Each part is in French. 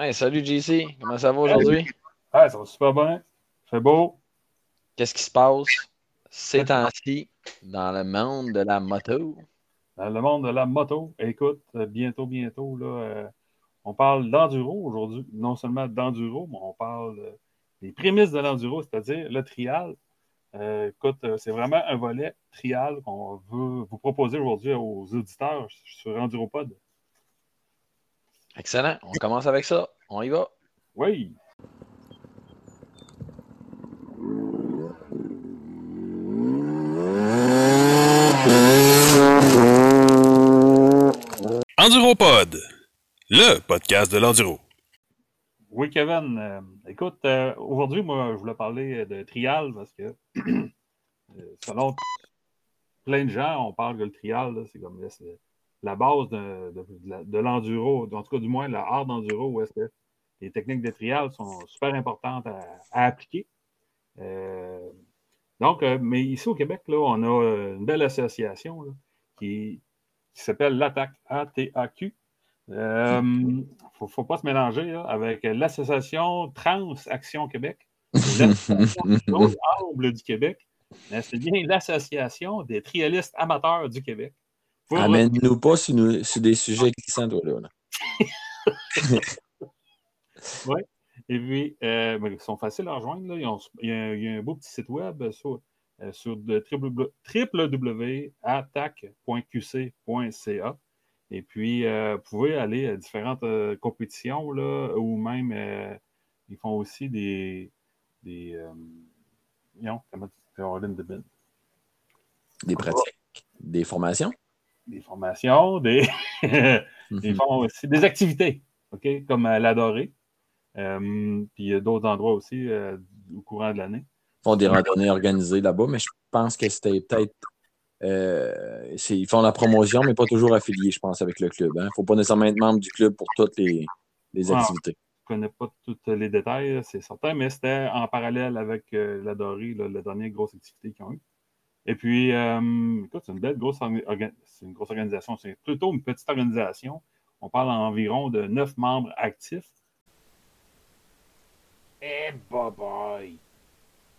Hey, salut JC, comment ça va aujourd'hui? Ah, ça va super bien. C'est beau. Qu'est-ce qui se passe ces temps-ci dans le monde de la moto? Dans le monde de la moto, écoute, bientôt, bientôt, là, euh, on parle d'enduro aujourd'hui. Non seulement d'enduro, mais on parle euh, des prémices de l'enduro, c'est-à-dire le trial. Euh, écoute, c'est vraiment un volet trial qu'on veut vous proposer aujourd'hui aux auditeurs sur EnduroPod. Excellent. On commence avec ça. On y va. Oui. EnduroPod, le podcast de l'enduro. Oui, Kevin. Euh, écoute, euh, aujourd'hui, moi, je voulais parler de trial parce que, euh, selon plein de gens, on parle que le trial, c'est comme la base de, l'enduro, en tout cas du moins la hard enduro, où est-ce que les techniques de trial sont super importantes à, appliquer. Euh, donc, euh, mais ici au Québec, là, on a une belle association qui, s'appelle l'ATAC, A-T-A-Q. Il ne faut, pas se mélanger avec l'Association Trans Action Québec, l'Association du Québec. C'est bien l'Association des trialistes amateurs du Québec. Amène-nous pas sur, des sujets glissants, toi, là. oui. Et puis, euh, ben, ils sont faciles à rejoindre. il, y a, un beau petit site web sur, euh, sur. Et puis, euh, vous pouvez aller à différentes compétitions, là, ou même, ils font aussi des. des non, comment Des pratiques, des formations? Des formations, des, mhm. aussi, des activités, OK, comme euh, l'Adoré. Euh, puis il y a d'autres endroits aussi euh, au courant de l'année. Ils font des randonnées organisées là-bas, mais je pense que c'était peut-être. ils font la promotion, mais pas toujours affiliés, je pense, avec le club. Il hein. ne faut pas nécessairement être membre du club pour toutes les, activités. je ne connais pas tous les détails, c'est certain, mais c'était en parallèle avec l'Adoré, la dernière grosse activité qu'ils ont eue. Et puis, euh, écoute, c'est une belle grosse, une grosse organisation. C'est plutôt une petite organisation. On parle environ de neuf membres actifs. Eh, bah, boy!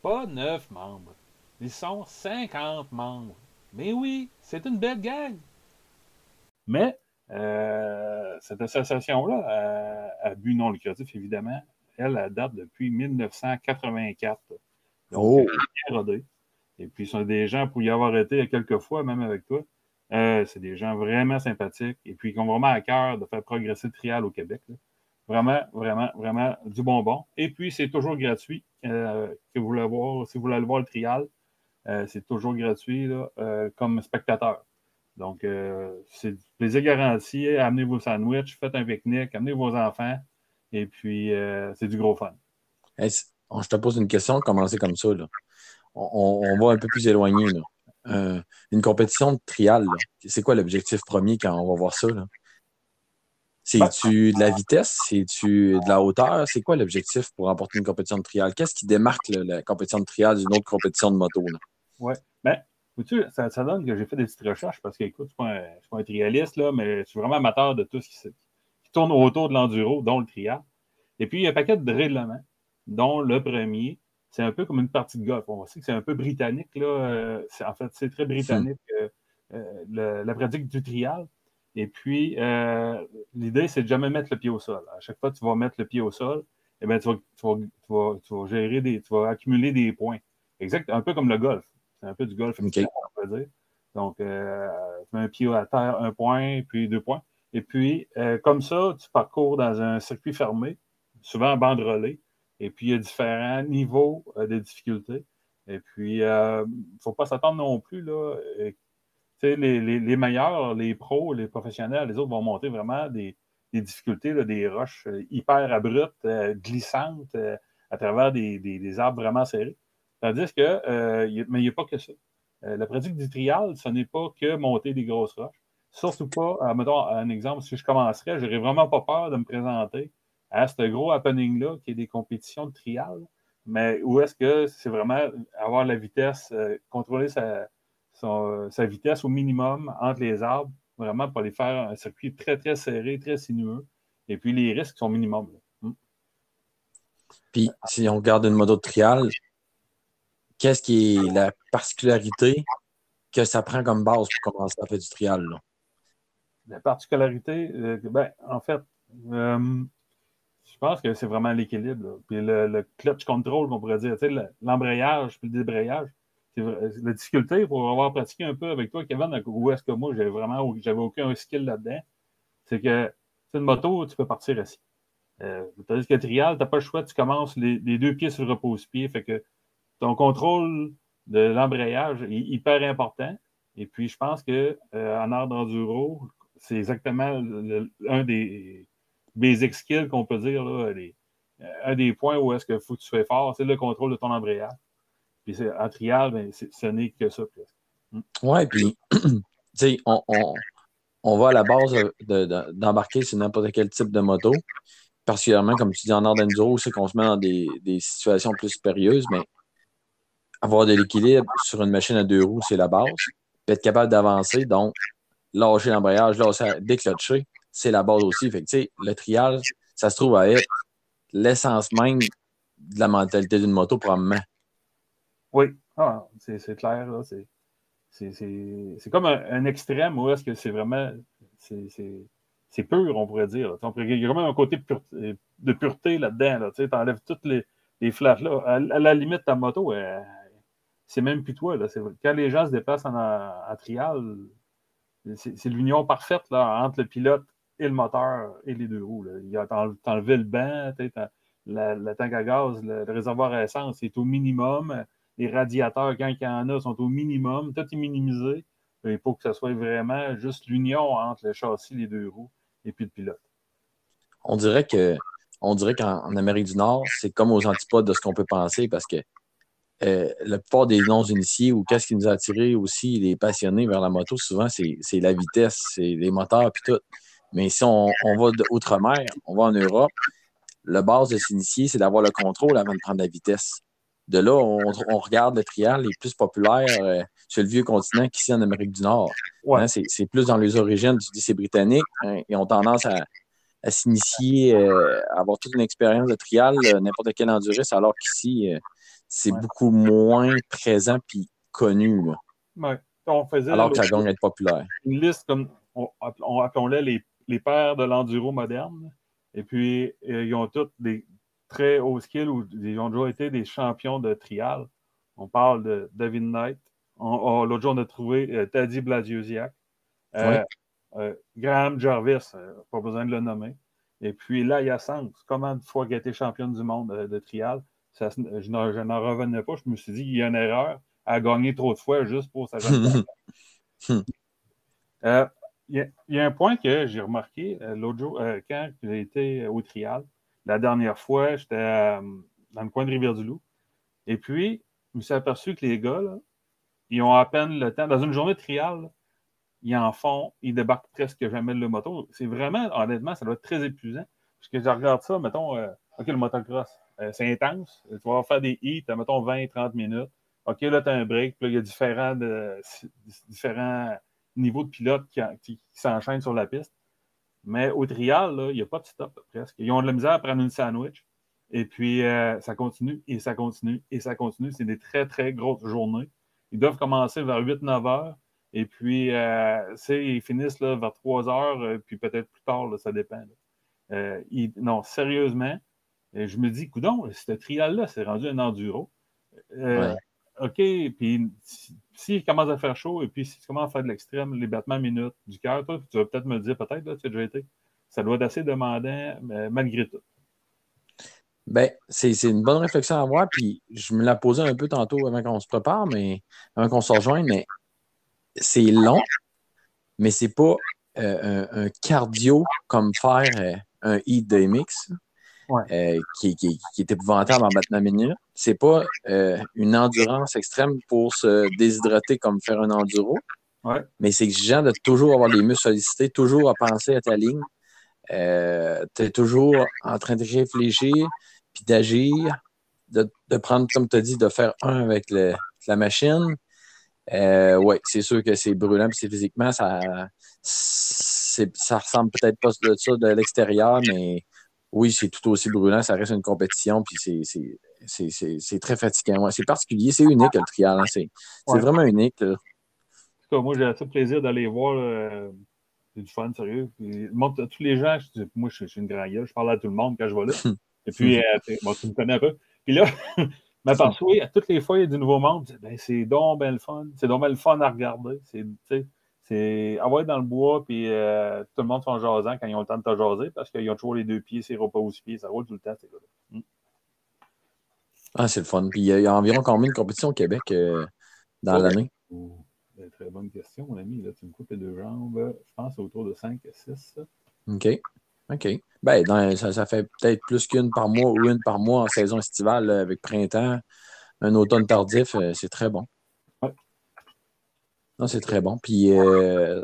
Pas neuf membres. Ils sont 50 membres. Mais oui, c'est une belle gang. Mais euh, cette association-là, à, but non lucratif, évidemment, elle, elle date depuis 1984. Donc, oh. elle est rodée. Et puis, ce sont des gens, pour y avoir été quelques fois, même avec toi, euh, c'est des gens vraiment sympathiques et puis qui ont vraiment à cœur de faire progresser le trial au Québec. Vraiment, vraiment, vraiment du bonbon. Et puis, c'est toujours gratuit. Euh, que vous voulez voir, si vous voulez aller voir le trial, euh, c'est toujours gratuit comme spectateur. Donc, c'est plaisir garanti. Amenez vos sandwichs, faites un pique-nique, amenez vos enfants. Et puis, c'est du gros fun. je te pose une question, commencer comme ça. Là on, va un peu plus éloigné. Euh, une compétition de trial, c'est quoi l'objectif premier quand on va voir ça? C'est-tu de la vitesse? C'est-tu de la hauteur? C'est quoi l'objectif pour remporter une compétition de trial? Qu'est-ce qui démarque la compétition de trial d'une autre compétition de moto? Oui. Bien, ça, ça, donne que j'ai fait des petites recherches parce que, écoute, je ne suis, pas un trialiste, mais je suis vraiment amateur de tout ce qui, qui tourne autour de l'enduro, dont le trial. Et puis, il y a un paquet de règlements, dont le premier, c'est un peu comme une partie de golf. On sait que c'est un peu britannique. Là. Euh, en fait, c'est très britannique, euh, euh, la pratique du trial. Et puis, l'idée, c'est de jamais mettre le pied au sol. À chaque fois que tu vas mettre le pied au sol, eh bien, tu, vas, gérer des, tu vas accumuler des points. Exact, un peu comme le golf. C'est un peu du golf, on peut dire. Donc, tu mets un pied à terre, un point, puis deux points. Et puis, comme ça, tu parcours dans un circuit fermé, souvent en relais. Et puis, il y a différents niveaux euh, de difficulté. Et puis, il euh, ne faut pas s'attendre non plus. Là, euh, les, les, les, meilleurs, les pros, les professionnels, les autres vont monter vraiment des, des difficultés, des roches hyper abruptes, glissantes, à travers des, des, arbres vraiment serrés. Tandis que, mais il n'y a pas que ça. la pratique du trial, ce n'est pas que monter des grosses roches. Surtout pas, mettons un exemple, si je commencerais, je n'aurais vraiment pas peur de me présenter à ce gros happening-là, qui est des compétitions de trial, mais où est-ce que c'est vraiment avoir la vitesse, euh, contrôler sa, sa, vitesse au minimum entre les arbres, vraiment pour aller faire un circuit très, très serré, très sinueux. Et puis les risques sont minimums. Puis, si on regarde une moto de trial, qu'est-ce qui est la particularité que ça prend comme base pour commencer à faire du trial? Là? La particularité, euh, ben, en fait, euh, pense que c'est vraiment l'équilibre. Puis le, le, clutch control, qu'on pourrait dire, l'embrayage puis le débrayage. La difficulté pour avoir pratiqué un peu avec toi, Kevin, où est-ce que moi, j'avais vraiment aucun skill là-dedans, c'est que c'est une moto, tu peux partir assis. Euh, tandis que trial, tu n'as pas le choix, tu commences les, les deux pieds sur le repose-pied. Fait que ton contrôle de l'embrayage est hyper important. Et puis, je pense qu'en euh, en art d'enduro, c'est exactement un des basic skills qu'on peut dire, là, un des points où est-ce faut que tu fais fort, c'est le contrôle de ton embrayage. Puis en trial, ben, ce n'est que ça. Hmm. Oui, puis, tu sais, on, on, va à la base d'embarquer sur n'importe quel type de moto particulièrement, comme tu dis, en ordre d'enduro, c'est qu'on se met dans des, situations plus périlleuses, mais avoir de l'équilibre sur une machine à deux roues, c'est la base. Puis être capable d'avancer, donc lâcher l'embrayage, lâcher, déclencher, c'est la base aussi. Fait le trial, ça se trouve à être l'essence même de la mentalité d'une moto, probablement. Oui, ah, c'est clair. C'est comme un, extrême où est-ce que c'est vraiment c'est pur, on pourrait dire. Il y a même un côté de pureté là-dedans. Là. Tu enlèves toutes les, les. Là. À, la limite, ta moto, c'est même plus toi. Là. Quand les gens se déplacent en, en trial, c'est l'union parfaite là, entre le pilote et le moteur et les deux roues. T'enlever le banc, la, la, tank à gaz, le, réservoir à essence est au minimum. Les radiateurs, quand il y en a, sont au minimum. Tout est minimisé. Il faut que ce soit vraiment juste l'union entre le châssis les deux roues et puis le pilote. On dirait que on dirait qu'en Amérique du Nord, c'est comme aux antipodes de ce qu'on peut penser parce que euh, le plupart des non-initiés ou qu'est-ce qui nous a attiré aussi les passionnés vers la moto, souvent, c'est la vitesse, c'est les moteurs puis tout. Mais si on, va d'outre-mer, on va en Europe, le base de s'initier, c'est d'avoir le contrôle avant de prendre la vitesse. De là, on, regarde le trial les plus populaires euh, sur le vieux continent qu'ici en Amérique du Nord. Hein, c'est plus dans les origines du lycée britannique. Hein, ils ont tendance à, s'initier, euh, à avoir toute une expérience de trial, euh, n'importe quel enduriste, alors qu'ici, c'est beaucoup moins présent puis connu. On faisait, alors que ça gagne être populaire. Une liste comme, on, appelait les, les pères de l'enduro moderne. Et puis, ils ont tous des très haut skill où ils ont déjà été des champions de trial. On parle de David Knight. L'autre jour, on a trouvé euh, Taddy Blasiusiak. Euh, euh, Graham Jarvis, pas besoin de le nommer. Et puis là, il y a Sanz. Comment de fois a été championne du monde de trial? je n'en revenais pas. Je me suis dit qu'il y a une erreur à gagner trop de fois juste pour sa Il y, a un point que j'ai remarqué l'autre jour, quand j'ai été au trial. La dernière fois, j'étais euh, dans le coin de Rivière-du-Loup. Et puis, je me suis aperçu que les gars, ils ont à peine le temps. Dans une journée de trial, ils en font, ils débarquent presque jamais le moto. C'est vraiment, honnêtement, ça doit être très épuisant. Parce que je regarde ça, mettons, euh, OK, le motocross, euh, c'est intense. Tu vas faire des hits, mettons 20-30 minutes. OK, là, tu as un break. Puis là, il y a différents, différents niveaux de pilotes qui s'enchaînent sur la piste. Mais au trial, il n'y a pas de stop presque. Ils ont de la misère à prendre une sandwich. Et puis, euh, ça continue et ça continue et ça continue. C'est des très, très grosses journées. Ils doivent commencer vers 8-9 heures. Et puis, euh, ils finissent là, vers 3 heures, euh, puis peut-être plus tard, ça dépend. Non, sérieusement, je me dis, coudon, ce trial-là, c'est rendu un enduro. OK, puis s'il commence à faire chaud et puis si tu commences à faire de l'extrême, les battements minutes du cœur, tu vas peut-être me dire, peut-être, tu as déjà été. Ça doit être assez demandant, mais malgré tout. Ben, c'est une bonne réflexion à avoir, puis je me la posais un peu tantôt avant qu'on se prépare, mais avant qu'on se rejoigne, mais c'est long, mais c'est pas euh, un, cardio comme faire euh, un heat de mix. Euh, qui, qui, qui, est épouvantable en minute. C'est pas euh, une endurance extrême pour se déshydrater comme faire un enduro, mais c'est exigeant de toujours avoir les muscles sollicités, toujours à penser à ta ligne. Euh, tu es toujours en train de réfléchir, puis d'agir, de, de, prendre, comme tu as dit, de faire un avec le, la machine. oui, c'est sûr que c'est brûlant, puis c'est physiquement, ça, ça ressemble peut-être pas de ça de l'extérieur, mais oui, c'est tout aussi brûlant. Ça reste une compétition, puis c'est très fatigant. c'est particulier, c'est unique le trial. Hein. C'est vraiment unique. En tout cas, moi, j'ai assez de plaisir d'aller voir. Euh, c'est du fun, sérieux. Puis, tous les gens, je dis, moi, je, suis une grande gueule, je parle à tout le monde quand je vais là. Et puis, euh, tu me connais un peu. Puis là, que à toutes les fois, il y a du nouveau monde. Ben, c'est donc bien le fun. C'est donc bien le fun à regarder. C'est avoir dans le bois, puis euh, tout le monde sont jasant quand ils ont le temps de te jaser parce qu'ils ont toujours les deux pieds, c'est repas aux pieds, ça roule tout le temps, c'est mm. Ah, c'est le fun. Puis il y, a environ combien de compétitions au Québec euh, dans l'année? Très bonne question, mon ami. Là, tu me coupes les deux jambes. Je pense autour de 5 à 6. OK. OK. Ben, ça, fait peut-être plus qu'une par mois ou une par mois en saison estivale avec printemps, un automne tardif. Euh, c'est très bon. Non, c'est très bon. Puis, euh,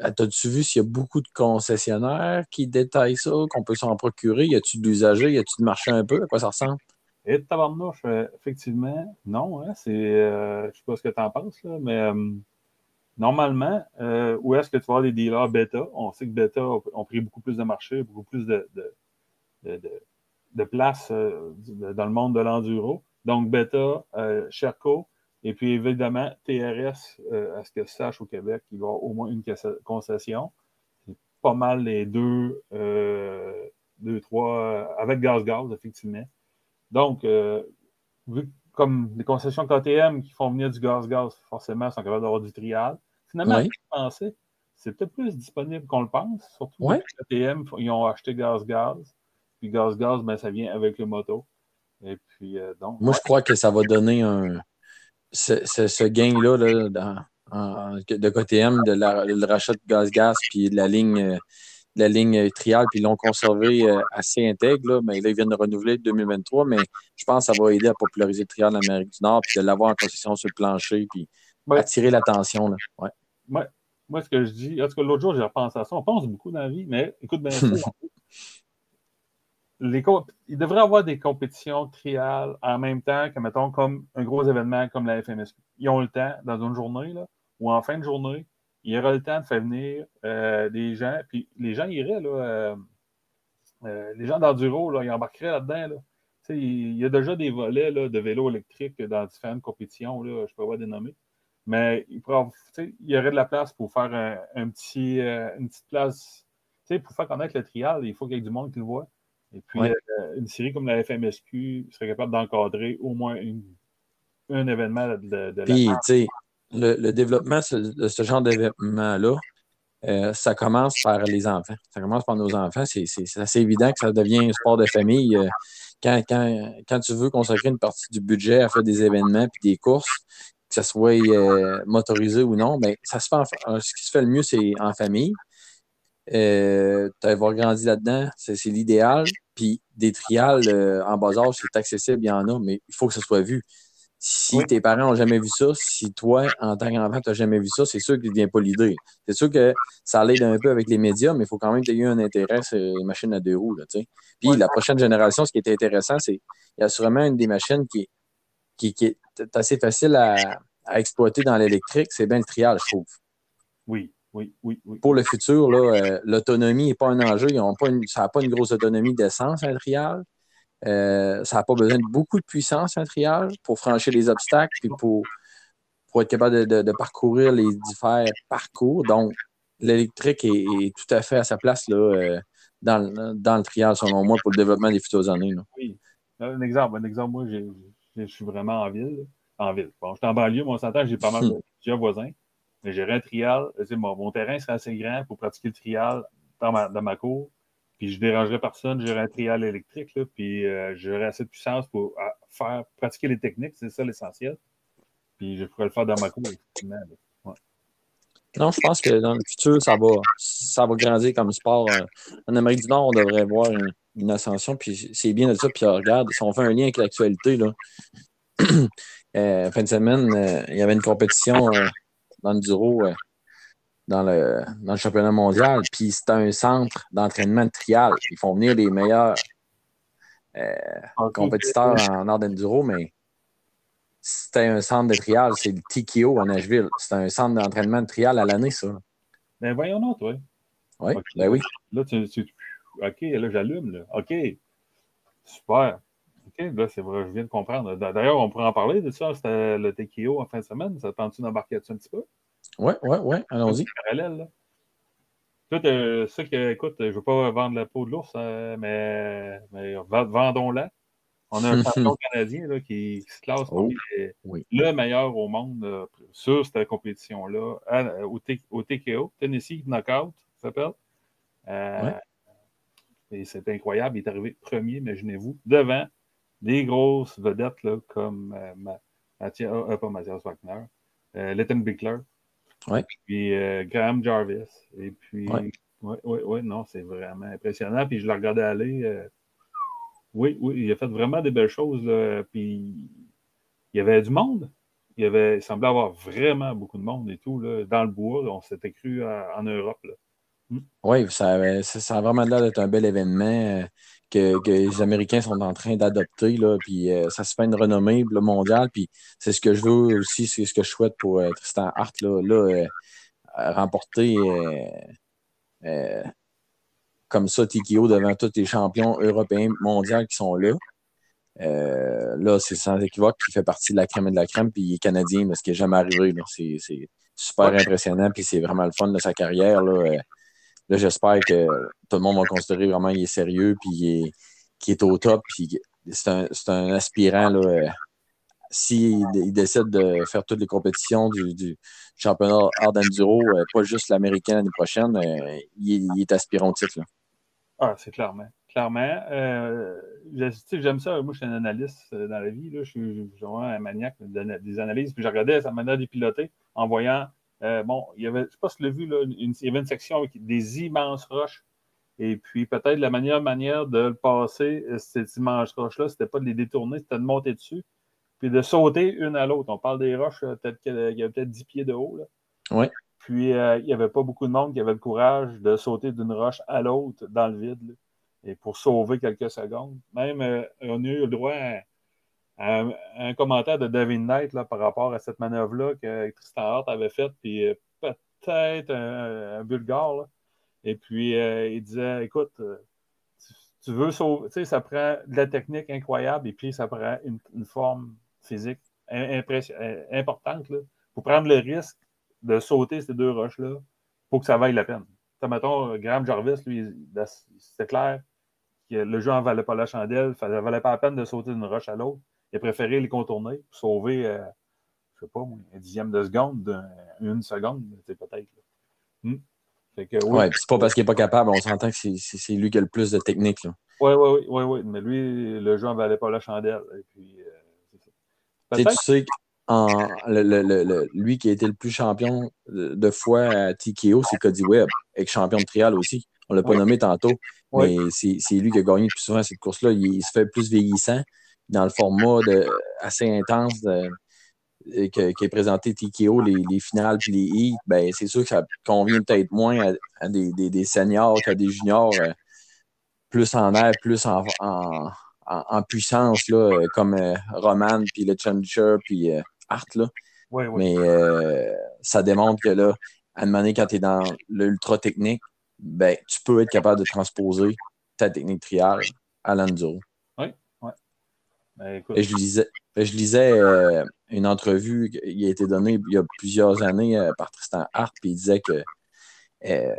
as-tu vu s'il y a beaucoup de concessionnaires qui détaillent ça, qu'on peut s'en procurer? Y a-tu de l'usager? Y a-tu de marché un peu? À quoi ça ressemble? Et tabarnouche, euh, effectivement, non. Hein, c'est, euh, je sais pas ce que tu en penses, là, mais euh, normalement, où est-ce que tu vas les dealers bêta? On sait que bêta ont, pris beaucoup plus de marché, beaucoup plus de, de, de, place dans le monde de l'enduro. Donc, bêta, Sherco, et puis évidemment, TRS, à ce que je sache au Québec, il va avoir au moins une concession. C'est pas mal les deux, deux, trois, avec gaz-gaz, effectivement. Donc, euh, vu comme les concessions KTM qui font venir du gaz-gaz, forcément, sont capables d'avoir du trial. Finalement, pensais, c'est peut-être plus disponible qu'on le pense, surtout ouais. KTM, ils ont acheté gaz-gaz. Puis gaz-gaz, ben, ça vient avec le moto. Et puis, euh, donc. Moi, je crois que ça va donner un. Ce, ce, gain-là dans, de KTM, de le rachat de gaz-gaz, puis de la ligne la ligne trial, puis ils l'ont conservé euh, assez intègre. mais là, ils viennent de renouveler 2023, mais je pense que ça va aider à populariser le trial en Amérique du Nord, puis de l'avoir en concession sur le plancher, puis attirer l'attention. Ouais. Moi, ce que je dis, en tout cas, l'autre jour, j'ai repensé à ça. On pense beaucoup dans la vie, mais écoute bien les il devrait y avoir des compétitions trial en même temps que, mettons, comme un gros événement comme la FMSQ. Ils ont le temps, dans une journée, là, ou en fin de journée, il y aura le temps de faire venir euh, des gens, puis les gens iraient, là, euh, euh, les gens d'enduro, là, ils embarqueraient là-dedans. Là. Il y a déjà des volets là, de vélo électrique dans différentes compétitions, là, je peux pas dénommer. Mais il, il y aurait de la place pour faire un, petit, une petite place. Pour faire connaître le trial, il faut qu'il y ait du monde qui le voit. Et puis, une série comme la FMSQ serait capable d'encadrer au moins un événement de, de puis, la le, développement de ce genre d'événement-là, euh, ça commence par les enfants. Ça commence par nos enfants. C'est assez évident que ça devient un sport de famille. Euh, quand, quand, tu veux consacrer une partie du budget à faire des événements puis des courses, que ce soit euh, motorisé ou non, ben, ça se fait ce qui se fait le mieux, c'est en famille. Euh, avoir grandi là-dedans, c'est l'idéal. Puis des trials en bas âge, c'est accessible, il y en a, mais il faut que ce soit vu. Si tes parents n'ont jamais vu ça, si toi, en tant qu'enfant, tu n'as jamais vu ça, c'est sûr qu'il ne vient pas l'idée. C'est sûr que ça l'aide un peu avec les médias, mais il faut quand même que tu aies eu un intérêt sur les machines à deux roues. Là, Puis la prochaine génération, ce qui est intéressant, c'est qu'il y a sûrement une des machines qui, qui, est assez facile à, exploiter dans l'électrique, c'est bien le trial, je trouve. Oui. Oui, oui, oui. Pour le futur, euh, l'autonomie n'est pas un enjeu. Ils ont pas ça n'a pas une grosse autonomie d'essence, un trial. Euh, ça n'a pas besoin de beaucoup de puissance, un triage, pour franchir les obstacles et pour, pour être capable de, parcourir les différents parcours. Donc, l'électrique est, tout à fait à sa place là, euh, dans, le triage, selon moi, pour le développement des futures années. Oui. Un exemple, un exemple, moi, je suis vraiment en ville. En ville. Bon, je suis en banlieue, mais on s'entend, j'ai pas mal de plusieurs voisins. Mais un trial. Mon, mon terrain serait assez grand pour pratiquer le trial dans ma, dans ma cour. Puis je dérangerais personne, j'aurais un trial électrique, là, puis euh, j'aurais assez de puissance pour faire pratiquer les techniques, c'est ça l'essentiel. Puis je pourrais le faire dans ma cour, effectivement. Non, je pense que dans le futur, ça va, ça va grandir comme sport. Euh, en Amérique du Nord, on devrait voir une, ascension, puis c'est bien de ça. Puis regarde, si on fait un lien avec l'actualité, là, euh, fin de semaine, il y avait une compétition dans le Duro dans le, dans le championnat mondial. Puis c'est un centre d'entraînement de trial. Ils font venir les meilleurs euh, compétiteurs en art d'enduro, mais c'était un centre de trial. C'est le TKO à Nashville. C'est un centre d'entraînement de trial à l'année, ça. Ben voyons donc, toi. Oui, ben oui. Là, tu, OK, là, j'allume. Là. OK. Super. OK, là, c'est vrai, je viens de comprendre. D'ailleurs, on pourrait en parler de ça. C'était le TKO en fin de semaine. Ça tente-tu d'embarquer dessus un petit peu? Oui, oui, oui. Allons-y. Parallèle, là. Tout, euh, ça que, écoute, je ne veux pas vendre la peau de l'ours, euh, mais, mais vendons-la. On a un champion canadien là, qui, qui, se classe Oh, parmi les- oui. le meilleur au monde euh, sur cette compétition-là, au, TKO, Tennessee Knockout, ça s'appelle. Euh, Ouais. Et c'est incroyable, il est arrivé premier, imaginez-vous, devant des grosses vedettes là, comme euh, Ma- Mathias, euh, pas Mathias Wagner, euh, Letton Bickler, Ouais. puis euh, Graham Jarvis. Et puis, Ouais. oui, oui, oui, non, c'est vraiment impressionnant. Puis je le regardais aller. euh, oui, oui, il a fait vraiment des belles choses. là. Puis il y avait du monde. Il, y avait, il semblait avoir vraiment beaucoup de monde et tout. Là, dans le bois, on s'était cru à- en Europe. Là. Oui, ça, avait- ça, ça a vraiment l'air d'être un bel événement euh, que, que les Américains sont en train d'adopter. là, Puis euh, ça se fait une renommée là, mondiale. Puis c'est ce que je veux aussi, c'est ce que je souhaite pour euh, Tristan Hart. Là, là euh, remporter comme ça TKO devant tous les champions européens mondiaux qui sont là. Là, c'est sans équivoque qu'il fait partie de la crème et de la crème, puis il est canadien, là, ce qui n'est jamais arrivé. C'est super impressionnant, puis c'est vraiment le fun de sa carrière. Là, Là, j'espère que tout le monde va considérer vraiment qu'il est sérieux, puis qu'il est, au top, puis c'est un, un aspirant. Là, euh, s'il il décide de faire toutes les compétitions du, championnat hard enduro, euh, pas juste l'américain l'année prochaine, euh, il, est- aspirant au titre. Ah, c'est clairement. Clairement. J'aime ça. Moi, je suis un analyste dans la vie. Là. Je, suis, vraiment un maniaque des analyses. Puis je regardais sa manière de piloter en voyant. Euh, bon, il y avait, je ne sais pas si tu l'as vu, là, une- il y avait une section avec des immenses roches. Et puis, peut-être la meilleure manière de le passer, euh, ces immenses roches-là, c'était pas de les détourner, c'était de monter dessus, puis de sauter une à l'autre. On parle des roches, euh, peut-être qu'il y avait peut-être 10 pieds de haut. Là. Ouais. Puis, euh, il n'y avait pas beaucoup de monde qui avait le courage de sauter d'une roche à l'autre dans le vide. là, et pour sauver quelques secondes. Même, euh, on a eu le droit à un, à un commentaire de David Knight là, par rapport à cette manœuvre-là que Tristan Hart avait faite, puis euh, peut-être un, Bulgare. là. Et puis, euh, il disait Écoute, euh, tu, veux sauver, tu sais, ça prend de la technique incroyable et puis ça prend une, forme physique euh, importante. Il faut prendre le risque de sauter ces deux roches-là pour que ça vaille la peine. T'sais, mettons, euh, Graham Jarvis, lui, c'était clair que le jeu en valait pas la chandelle, ça ne valait pas la peine de sauter d'une roche à l'autre. Il a préféré les contourner pour sauver, euh, je sais pas, un dixième de seconde, d'un- une seconde, peut-être. Hmm. Oui, Ouais, c'est pas parce qu'il n'est pas capable, on s'entend que c'est- lui qui a le plus de technique. Oui, oui, oui, oui, oui, mais lui, le jeu en valait pas la chandelle. Et puis, euh. Tu sais, en, le, le- le- lui qui a été le plus champion de, de fois à TKO, c'est Cody Webb, avec champion de trial aussi. On l'a pas nommé tantôt, mais c'est c'est lui qui a gagné le plus souvent cette course-là. Il, il se fait plus vieillissant dans le format de, assez intense de- euh, que- qui est présenté TKO, les, les finales puis les heats. Ben, c'est sûr que ça convient peut-être moins à, à des, des- des seniors qu'à des juniors euh, plus en air, plus en, en, en- en puissance, là, euh, comme euh, Roman, puis le Challenger, puis euh, Hart. Là. Mais ça démontre que là, à un moment donné, quand tu es dans l'ultra technique, ben, tu peux être capable de transposer ta technique trial à l'enduro. Ben, écoute, je lisais, je lisais euh, une entrevue qui a été donnée il y a plusieurs années euh, par Tristan Hart, puis il disait que euh,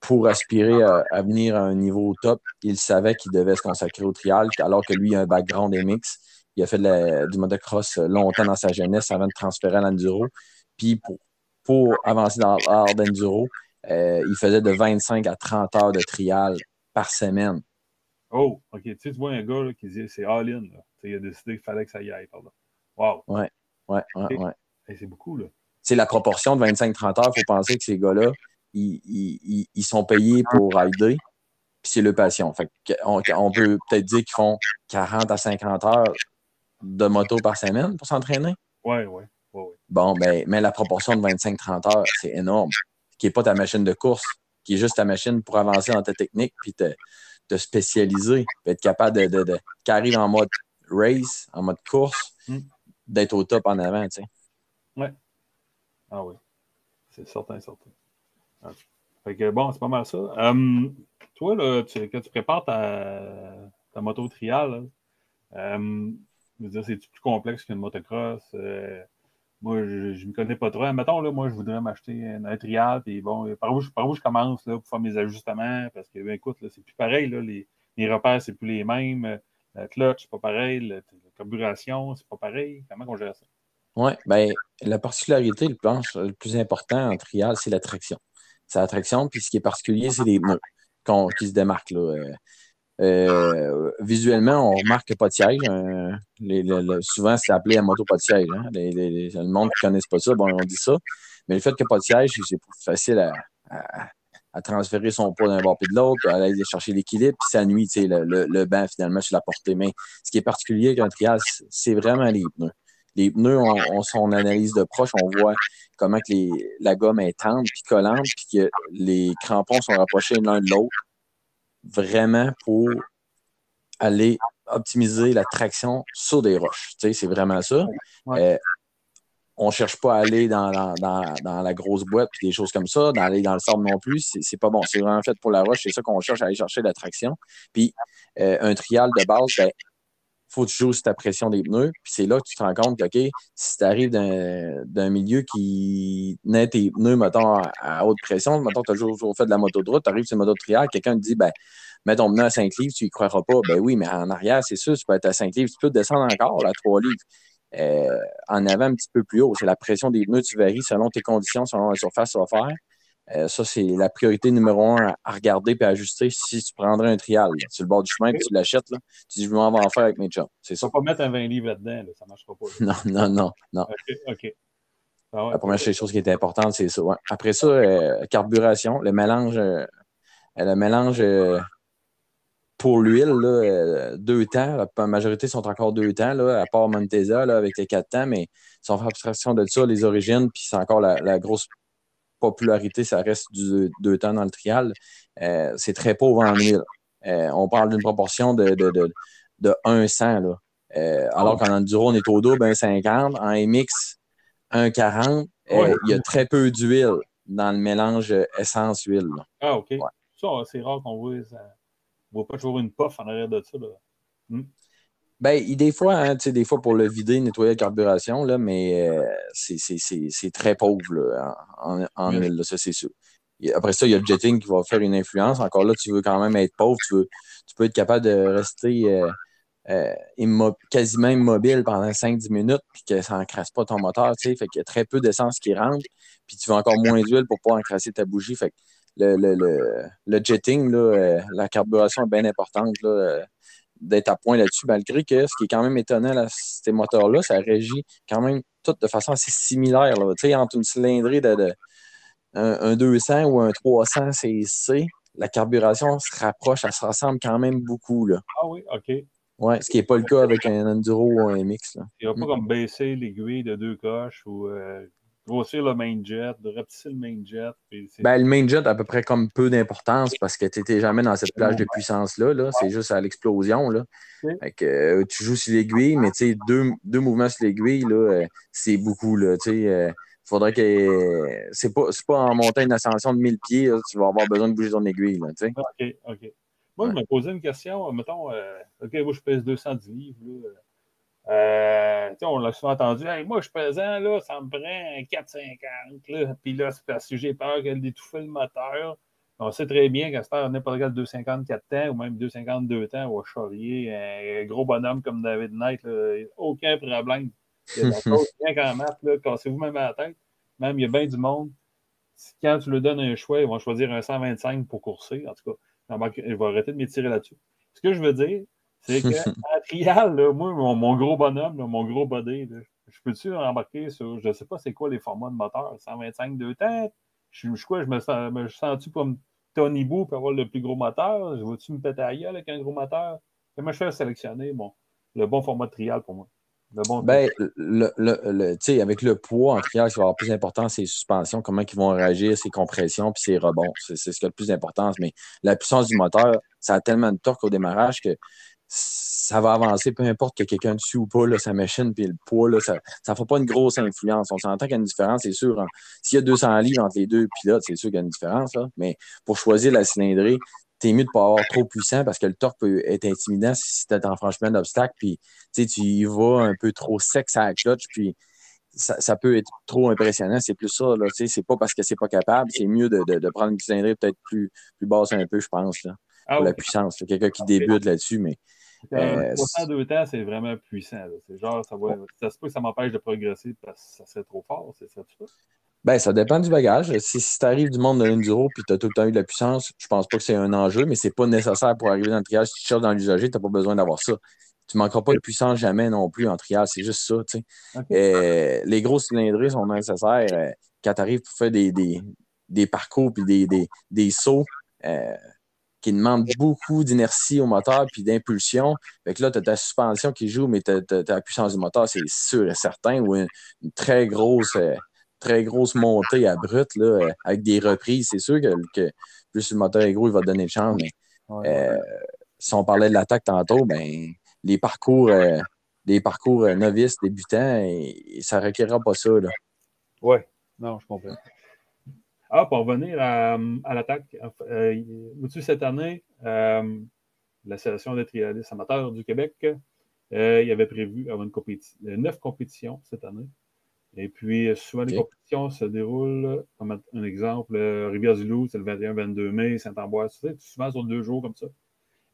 pour aspirer à, à venir à un niveau top, il savait qu'il devait se consacrer au trial, alors que lui, il a un background MX. Il a fait de la- du motocross longtemps dans sa jeunesse avant de transférer à l'enduro. Puis pour, pour avancer dans l'art d'enduro, il faisait de 25 à 30 heures de trial par semaine. oh, OK. Tu sais, tu vois un gars là, qui dit c'est all-in. Il a décidé qu'il fallait que ça y aille. Pardon. Wow. Ouais, ouais, ouais. Hey, c'est beaucoup, là. c'est la proportion de 25-30 heures, il faut penser que ces gars-là, ils, ils- ils- sont payés pour rider, puis c'est le passion. Fait on, on peut peut-être dire qu'ils font 40 à 50 heures de moto par semaine pour s'entraîner. Oui, oui. oui, oui. Bon, ben, mais la proportion de 25-30 heures, c'est énorme. Qui n'est pas ta machine de course, qui est juste ta machine pour avancer dans ta technique, puis te, te spécialiser, puis être capable de, de, de qui arrive en mode race, en mode course, Mm. d'être au top en avant, tu sais. Ah oui. C'est certain, certain. Fait que bon, c'est pas mal ça. Hum, toi, là, tu, quand tu prépares ta, ta moto trial, euh, c'est plus complexe qu'une motocross? Euh, moi, je ne me connais pas trop. Mettons, là, moi, je voudrais m'acheter un, trial, puis bon, par où, je, par où je commence là, pour faire mes ajustements, parce que, ben, écoute, c'est plus pareil, là, les, les repères, c'est plus les mêmes. La clutch, c'est pas pareil. La, carburation, c'est pas pareil. Comment on gère ça? Oui, bien, la particularité, le, planche, le plus important en trial, c'est la traction. C'est la traction, puis ce qui est particulier, c'est les pneus qui se démarquent. Là. Euh, euh, visuellement, on remarque pas de siège. Hein. souvent, c'est appelé un moto pas de siège. Hein. le monde qui ne connaisse pas ça, bon, on dit ça. Mais le fait a pas de siège, c'est plus facile à, transférer son poids d'un bord puis de l'autre, à aller chercher l'équilibre, puis ça nuit le, le, le, banc finalement sur la portée. Mais ce qui est particulier avec un trial, c'est vraiment les pneus. Les pneus, on, son analyse de proche, on voit comment que les, la gomme est tendre puis collante, puis que les crampons sont rapprochés l'un de l'autre, vraiment pour aller optimiser la traction sur des roches. Tu sais, c'est vraiment ça. Euh, on ne cherche pas à aller dans, la grosse boîte et des choses comme ça, d'aller dans le sable non plus. C'est pas bon. C'est vraiment fait pour la roche. C'est ça qu'on cherche à aller chercher la traction. Puis euh, un trial de base, ben, faut que tu ta pression des pneus. Puis c'est là que tu te rends compte que, OK, si tu arrives d'un milieu qui naît tes pneus, mettons, à, haute pression, mettons, tu as toujours fait de la moto de route, tu arrives sur une moto de trial, quelqu'un te dit, ben, mets ton pneu à 5 livres, tu y croiras pas. Ben oui, mais en arrière, c'est sûr, tu peux être à 5 livres, tu peux descendre encore à 3 livres. Euh, en avant un petit peu plus haut. C'est la pression des pneus, tu varies selon tes conditions, selon la surface que tu vas faire. Euh, ça, c'est la priorité numéro un à regarder et à ajuster si tu prendrais un trial sur le bord du chemin et tu l'achètes. Tu dis, je vais en faire avec mes chums. C'est ça. pas mettre un 20 livres là-dedans, ça ne marchera pas. Non, non, non, non. OK. Ah la première chose qui est importante, c'est ça. Après ça, euh, carburation, le mélange, euh, le mélange pour l'huile, deux temps. La majorité sont encore deux temps, là, à part Montesa avec les quatre temps, mais sans faire abstraction de ça, les origines, puis c'est encore la grosse popularité, ça reste du deux temps dans le trial. Euh, c'est très pauvre en huile. Euh, on parle d'une proportion de, de, de, de 100, là. Euh, alors qu'en enduro, on est au double, 1,50. En MX, 1,40. Il y a très peu d'huile dans le mélange essence-huile. Ah, OK. Ça, c'est rare qu'on voit ça. Ne voit pas toujours une puff en arrière de ça. Là. Hmm. Ben, des fois, hein, des fois pour le vider, nettoyer la carburation, là, mais euh, c'est très pauvre en, en huile, ça c'est sûr. après ça, il y a le jetting qui va faire une influence. Encore là, tu veux quand même être pauvre, tu, veux, tu peux être capable de rester euh, euh, quasiment immobile pendant 5-10 minutes, puis que ça n'encrasse pas ton moteur, tu sais, fait qu'il y a très peu d'essence qui rentre, puis tu veux encore moins d'huile pour pas encrasser ta bougie. Fait que le, le, le, le jetting, là, la carburation est bien importante. Là, d'être à point là-dessus, malgré que ce qui est quand même étonnant, là, ces moteurs-là, ça régit quand même tout de façon assez similaire. Entre une cylindrée de, un, 200 ou un 300 CC, la carburation se rapproche, elle se ressemble quand même beaucoup. Là. Ah oui, OK. Ouais, ce qui n'est pas le cas avec un Enduro ou un MX. Là. Il n'y a pas comme baisser l'aiguille de deux coches ou euh, grossir le main jet, de rapetisser le main jet. Ben, le main jet a à peu près comme peu d'importance parce que tu n'étais jamais dans cette plage de puissance-là. -là, c'est juste à l'explosion. Là. Euh, tu joues sur l'aiguille, mais deux, deux mouvements sur l'aiguille, euh, c'est beaucoup. Là, euh, faudrait que. C'est pas, pas en montant une ascension de 1000 pieds, tu vas avoir besoin de bouger ton aiguille. Là, OK, OK. Moi, je me posais une question. Mettons, OK, moi, je pèse 210 livres. Là. Euh, on l'a souvent entendu. moi, je suis pesant, là, ça me prend un 4,50. Puis là, c'est parce que j'ai peur qu'elle d'étouffer le moteur. On sait très bien qu'à cette heure, n'importe quel 254 temps ou même 252 temps ou charrier un gros bonhomme comme David Knight, aucun problème. Il y a la chose bien qu'en maths, cassez-vous même à la tête. Même, il y a bien du monde. Quand tu lui donnes un choix, ils vont choisir un 125 pour courser. En tout cas, je vais arrêter de m'étirer là-dessus. Ce que je veux dire, c'est que à trial, moi, mon, gros bonhomme, mon gros body, je peux-tu embarquer sur, je ne sais pas c'est quoi les formats de moteur, 125 deux têtes? Je, je, quoi, je me sens, me sens-tu comme Tony Boo pour avoir le plus gros moteur? Je veux-tu me péter à gueule avec un gros moteur? Comment je fais sélectionner bon, le bon format de trial pour moi? Le bon ben, le, le, avec le poids en trial, ce qui va avoir plus important, c'est les suspensions, comment ils vont réagir, ses compressions, puis ses rebonds. C'est ce qui a le plus d'importance. Mais la puissance du moteur, ça a tellement de torque au démarrage que ça va avancer, peu importe ait quelqu'un dessus ou pas, là, sa machine, puis le poids, là, ça ne fait pas une grosse influence. On s'entend qu'il y a une différence, c'est sûr. Hein. S'il y a 200 livres entre les deux pilotes, c'est sûr qu'il y a une différence. Là. Mais pour choisir la cylindrée, t'es mieux de pas avoir trop puissant parce que le torque peut être intimidant si tu es en franchement d'obstacle, puis tu y vas un peu trop sec à la clutch, puis ça, peut être trop impressionnant. C'est plus ça, là. C'est pas parce que c'est pas capable. C'est mieux de, de, prendre une cylindrée peut-être plus, plus basse un peu, je pense, là, ah pour la puissance. Quelqu'un qui débute là-dessus, mais. Euh, 2 temps, c'est vraiment puissant. C'est genre, ça, va, ça se peut que ça m'empêche de progresser parce que ça serait trop fort, c'est ça, ça? Ben, ça dépend du bagage. Si, si tu arrives du monde de l'enduro et tu as tout le temps eu de la puissance, je pense pas que c'est un enjeu, mais c'est pas nécessaire pour arriver dans le triage. Si tu cherches dans l'usager, tu n'as pas besoin d'avoir ça. Tu ne manqueras pas de puissance jamais non plus en triage. C'est juste ça. tu sais. Euh, les gros cylindrés sont nécessaires euh, quand tu arrives pour faire des, des, des parcours et des, des, des, sauts. Euh, qui demandent beaucoup d'inertie au moteur puis d'impulsion. Fait que là, tu as ta suspension qui joue, mais tu as, la puissance du moteur, c'est sûr et certain, ou une, très grosse très grosse montée à brut là, avec des reprises. C'est sûr que, que, plus le moteur est gros, il va te donner de chance, mais si on parlait de l'attaque tantôt, ben les parcours, euh, les parcours euh, novices, débutants, et, ça ne requérera pas ça. Oui, non, je comprends. Ah, pour revenir à, l'attaque, euh, cette année, euh, l'Association des trialistes amateurs du Québec, il y avait prévu avoir une neuf compétitions cette année. Et puis, souvent, les compétitions se déroulent, comme un exemple, Rivière-du-Loup, c'est le 21-22 mai, Saint-Ambroise, c'est souvent sur deux jours comme ça.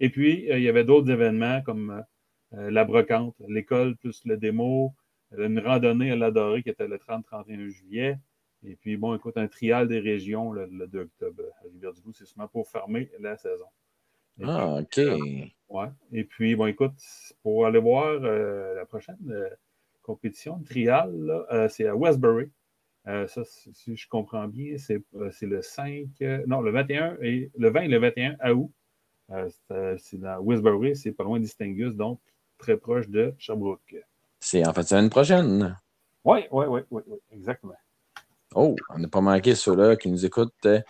Et puis, il y avait d'autres événements comme euh, la brocante, l'école plus le démo, une randonnée à l'Adoré qui était le 30-31 juillet. Et puis, bon, écoute, un trial des régions le, 2 octobre à Rivière-du-Loup, c'est souvent pour fermer la saison. ah, OK. ouais. Et puis, bon, écoute, pour aller voir euh, la prochaine euh, compétition, trial, c'est à Westbury. ça, si je comprends bien, c'est le 5, non, le 21 et le 20 et le 21 août. c'est dans Westbury, c'est pas loin d'Istingus, donc très proche de Sherbrooke. C'est en fait semaine prochaine. Oui, oui, oui, oui, exactement. Oh, on n'a pas manqué ceux-là qui nous écoutent, euh,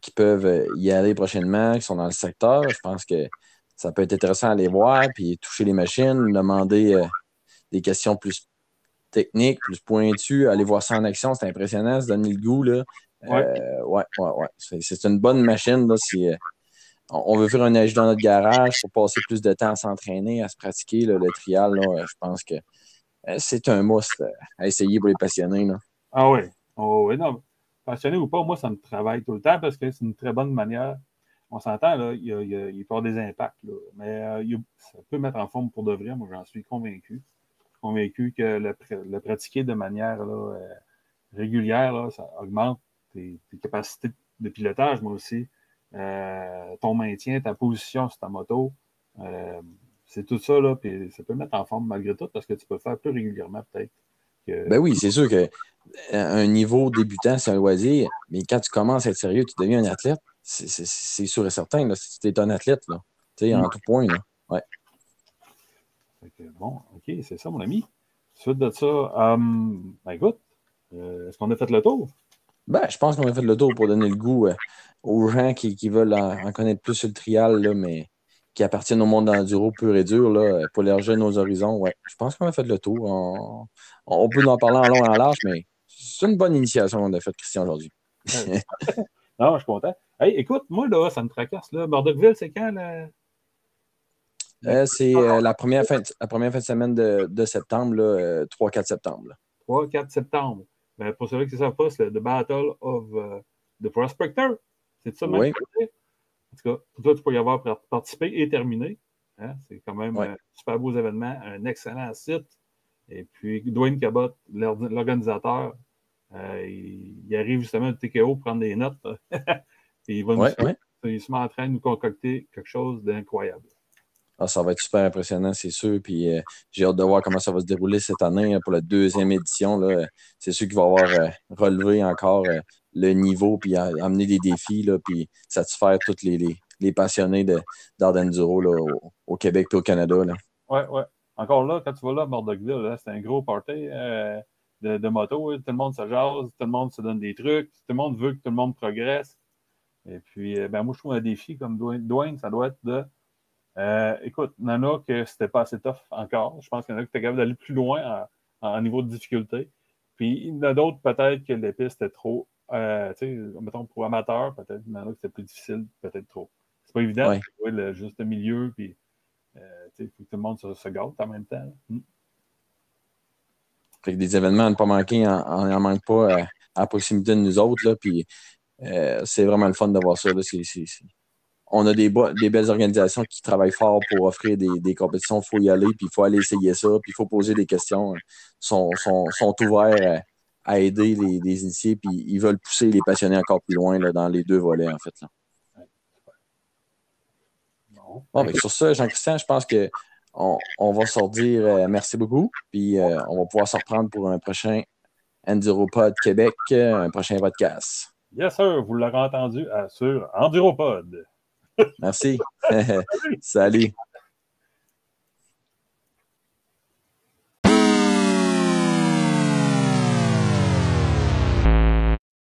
qui peuvent euh, y aller prochainement, qui sont dans le secteur. Je pense que ça peut être intéressant à aller voir, puis toucher les machines, demander euh, des questions plus techniques, plus pointues, aller voir ça en action, c'est impressionnant, se donner le goût. Là. ouais, ouais, ouais. C'est une bonne machine. Là, si, on veut faire un âge dans notre garage pour passer plus de temps à s'entraîner, à se pratiquer. le trial, je pense que c'est un must à essayer pour les passionnés. Ah oui. Oh, oui, non. Passionné ou pas, moi, ça me travaille tout le temps parce que c'est une très bonne manière. On s'entend, là, il, y a, il, peut y avoir des impacts, mais euh, ça peut mettre en forme pour de vrai. Moi, j'en suis convaincu. Convaincu que le, pratiquer de manière régulière, ça augmente tes, capacités de pilotage, moi aussi. Euh, ton maintien, ta position sur ta moto. Euh, c'est tout ça, là, puis ça peut mettre en forme malgré tout parce que tu peux le faire plus régulièrement, peut-être. Ben oui, c'est sûr qu'un euh, niveau débutant, c'est un loisir, mais quand tu commences à être sérieux, tu deviens un athlète. C'est sûr et certain, là, si tu es un athlète, là, en mm. tout point. Là. Ouais. bon, OK, c'est ça, mon ami. Suite de ça, um, ben écoute, est-ce qu'on a fait le tour? Ben, je pense qu'on a fait le tour pour donner le goût aux gens qui, veulent en, connaître plus sur le trial, là, mais qui appartiennent au monde d'enduro pur et dur, là, pour élargir nos horizons. Ouais, je pense qu'on a fait le tour. On, peut en parler en long et en large, mais c'est une bonne initiation qu'on a faite, Christian, aujourd'hui. non, je suis content. Hey, écoute, moi, là, ça me tracasse. Là. Bordeauxville, c'est quand? Là? Euh, c'est euh, la, première fin de, la première fin de semaine de, septembre, 3-4 euh, septembre. 3-4 septembre. Ben, pour ceux qui ne savent pas, c'est le Battle of the Prospector. C'est ça, même? En tout cas, pour toi, tu peux y avoir participé et terminé. Hein? C'est quand même un super beau événement, un excellent site. Et puis, Dwayne Cabot, l'organisateur, euh, il, arrive justement de TKO prendre des notes. et il va nous, il se met en train de nous concocter quelque chose d'incroyable. Ah, ça va être super impressionnant, c'est sûr. Puis euh, j'ai hâte de voir comment ça va se dérouler cette année hein, pour la deuxième édition. C'est sûr qu'il va avoir euh, relevé encore le niveau, puis amener des défis, là, puis satisfaire tous les, les, passionnés d'Ardenduro au, au, Québec et au Canada. Oui, oui. Encore là, quand tu vas là à Mordocville, c'est un gros party euh, de, moto. Tout le monde se jase, tout le monde se donne des trucs, tout le monde veut que tout le monde progresse. Et puis, euh, ben, moi, je trouve un défi comme Dwayne, ça doit être de. Euh, écoute, il y en a que c'était pas assez tough encore. Je pense qu'il y en a qui étaient capables d'aller plus loin en, niveau de difficulté. Puis il y en a d'autres, peut-être que les pistes étaient trop euh, mettons pour amateurs, peut-être, maintenant que c'est plus difficile, peut-être trop. pas évident Ouais. de trouver le juste milieu, puis euh, sais, faut que tout le monde se, se gâte en même temps. Mm. Fait que des événements à ne pas manquer, en, en, en manque pas euh, à proximité de nous autres. Là, puis euh, c'est vraiment le fun de voir ça. Là. C'est- c'est- c'est- On a des, des belles organisations qui travaillent fort pour offrir des, des compétitions. Il faut y aller, puis il faut aller essayer ça, puis il faut poser des questions. Ils sont, sont, sont ouverts à, aider les, les initiés, puis ils veulent pousser les passionnés encore plus loin là, dans les deux volets, en fait. Là. Bon. Ben, sur ça, Jean-Christian, je pense que on, on va se redire euh, merci beaucoup. Puis euh, on va pouvoir se reprendre pour un prochain Enduropod Québec, euh, un prochain podcast. Yes, sir, vous l'aurez entendu euh, sur Enduropod. Merci. Salut.